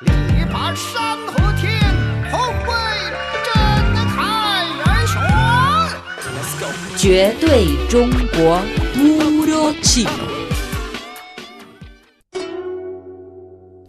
力拔山河天，宏伟震撼人选。Let's go。绝对中国 Puro Chino.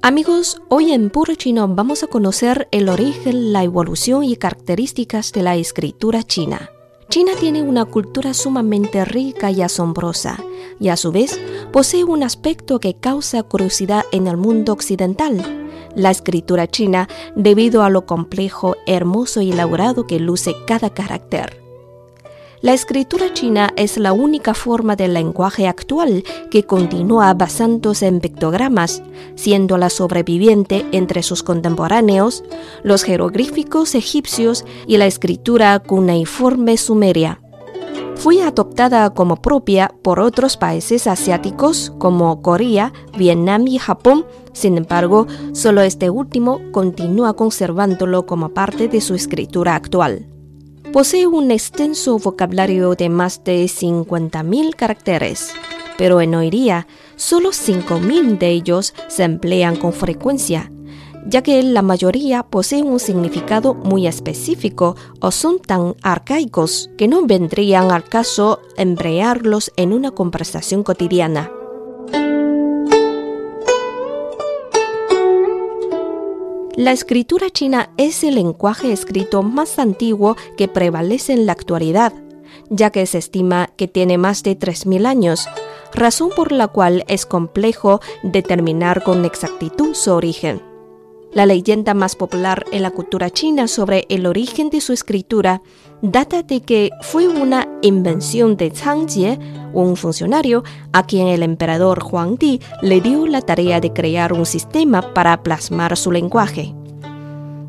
Amigos, hoy en Puro Chino vamos a conocer el origen, la evolución y características de la escritura china. China tiene una cultura sumamente rica y asombrosa, y a su vez posee un aspecto que causa curiosidad en el mundo occidental la escritura china debido a lo complejo, hermoso y elaborado que luce cada carácter. La escritura china es la única forma del lenguaje actual que continúa basándose en pictogramas, siendo la sobreviviente entre sus contemporáneos, los jeroglíficos egipcios y la escritura cuneiforme sumeria fue adoptada como propia por otros países asiáticos como Corea, Vietnam y Japón. Sin embargo, solo este último continúa conservándolo como parte de su escritura actual. Posee un extenso vocabulario de más de 50.000 caracteres, pero en hoy día solo 5.000 de ellos se emplean con frecuencia ya que la mayoría poseen un significado muy específico o son tan arcaicos que no vendrían al caso emplearlos en una conversación cotidiana. La escritura china es el lenguaje escrito más antiguo que prevalece en la actualidad, ya que se estima que tiene más de 3.000 años, razón por la cual es complejo determinar con exactitud su origen. La leyenda más popular en la cultura china sobre el origen de su escritura data de que fue una invención de Zhang Jie, un funcionario a quien el emperador Huang Di le dio la tarea de crear un sistema para plasmar su lenguaje.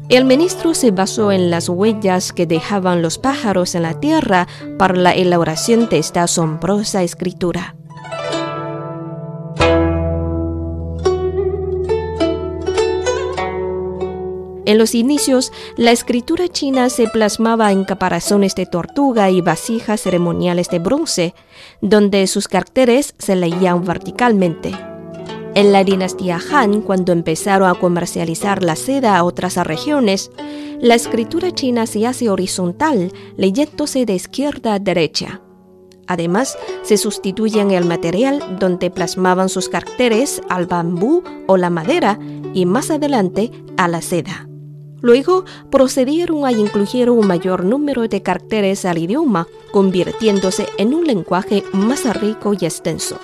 El ministro se basó en las huellas que dejaban los pájaros en la tierra para la elaboración de esta asombrosa escritura. En los inicios, la escritura china se plasmaba en caparazones de tortuga y vasijas ceremoniales de bronce, donde sus caracteres se leían verticalmente. En la dinastía Han, cuando empezaron a comercializar la seda a otras regiones, la escritura china se hace horizontal, leyéndose de izquierda a derecha. Además, se sustituyen el material donde plasmaban sus caracteres al bambú o la madera y más adelante a la seda. Luego procedieron a incluir un mayor número de caracteres al idioma, convirtiéndose en un lenguaje más rico y extenso.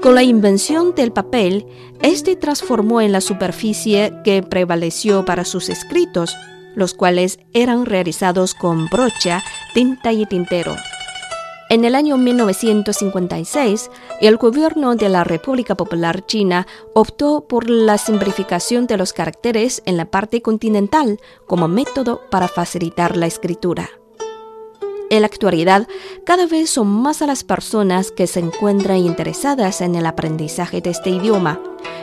Con la invención del papel, este transformó en la superficie que prevaleció para sus escritos, los cuales eran realizados con brocha, tinta y tintero. En el año 1956, el gobierno de la República Popular China optó por la simplificación de los caracteres en la parte continental como método para facilitar la escritura. En la actualidad, cada vez son más las personas que se encuentran interesadas en el aprendizaje de este idioma,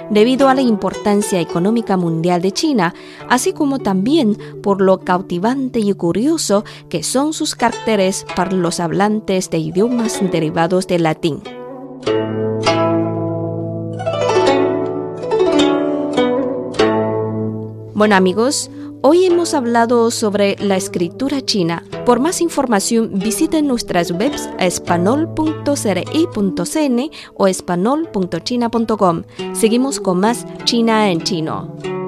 debido a la importancia económica mundial de China, así como también por lo cautivante y curioso que son sus caracteres para los hablantes de idiomas derivados del latín. Bueno amigos, Hoy hemos hablado sobre la escritura china. Por más información visiten nuestras webs espanol.cri.cn o espanol.china.com. Seguimos con más China en chino.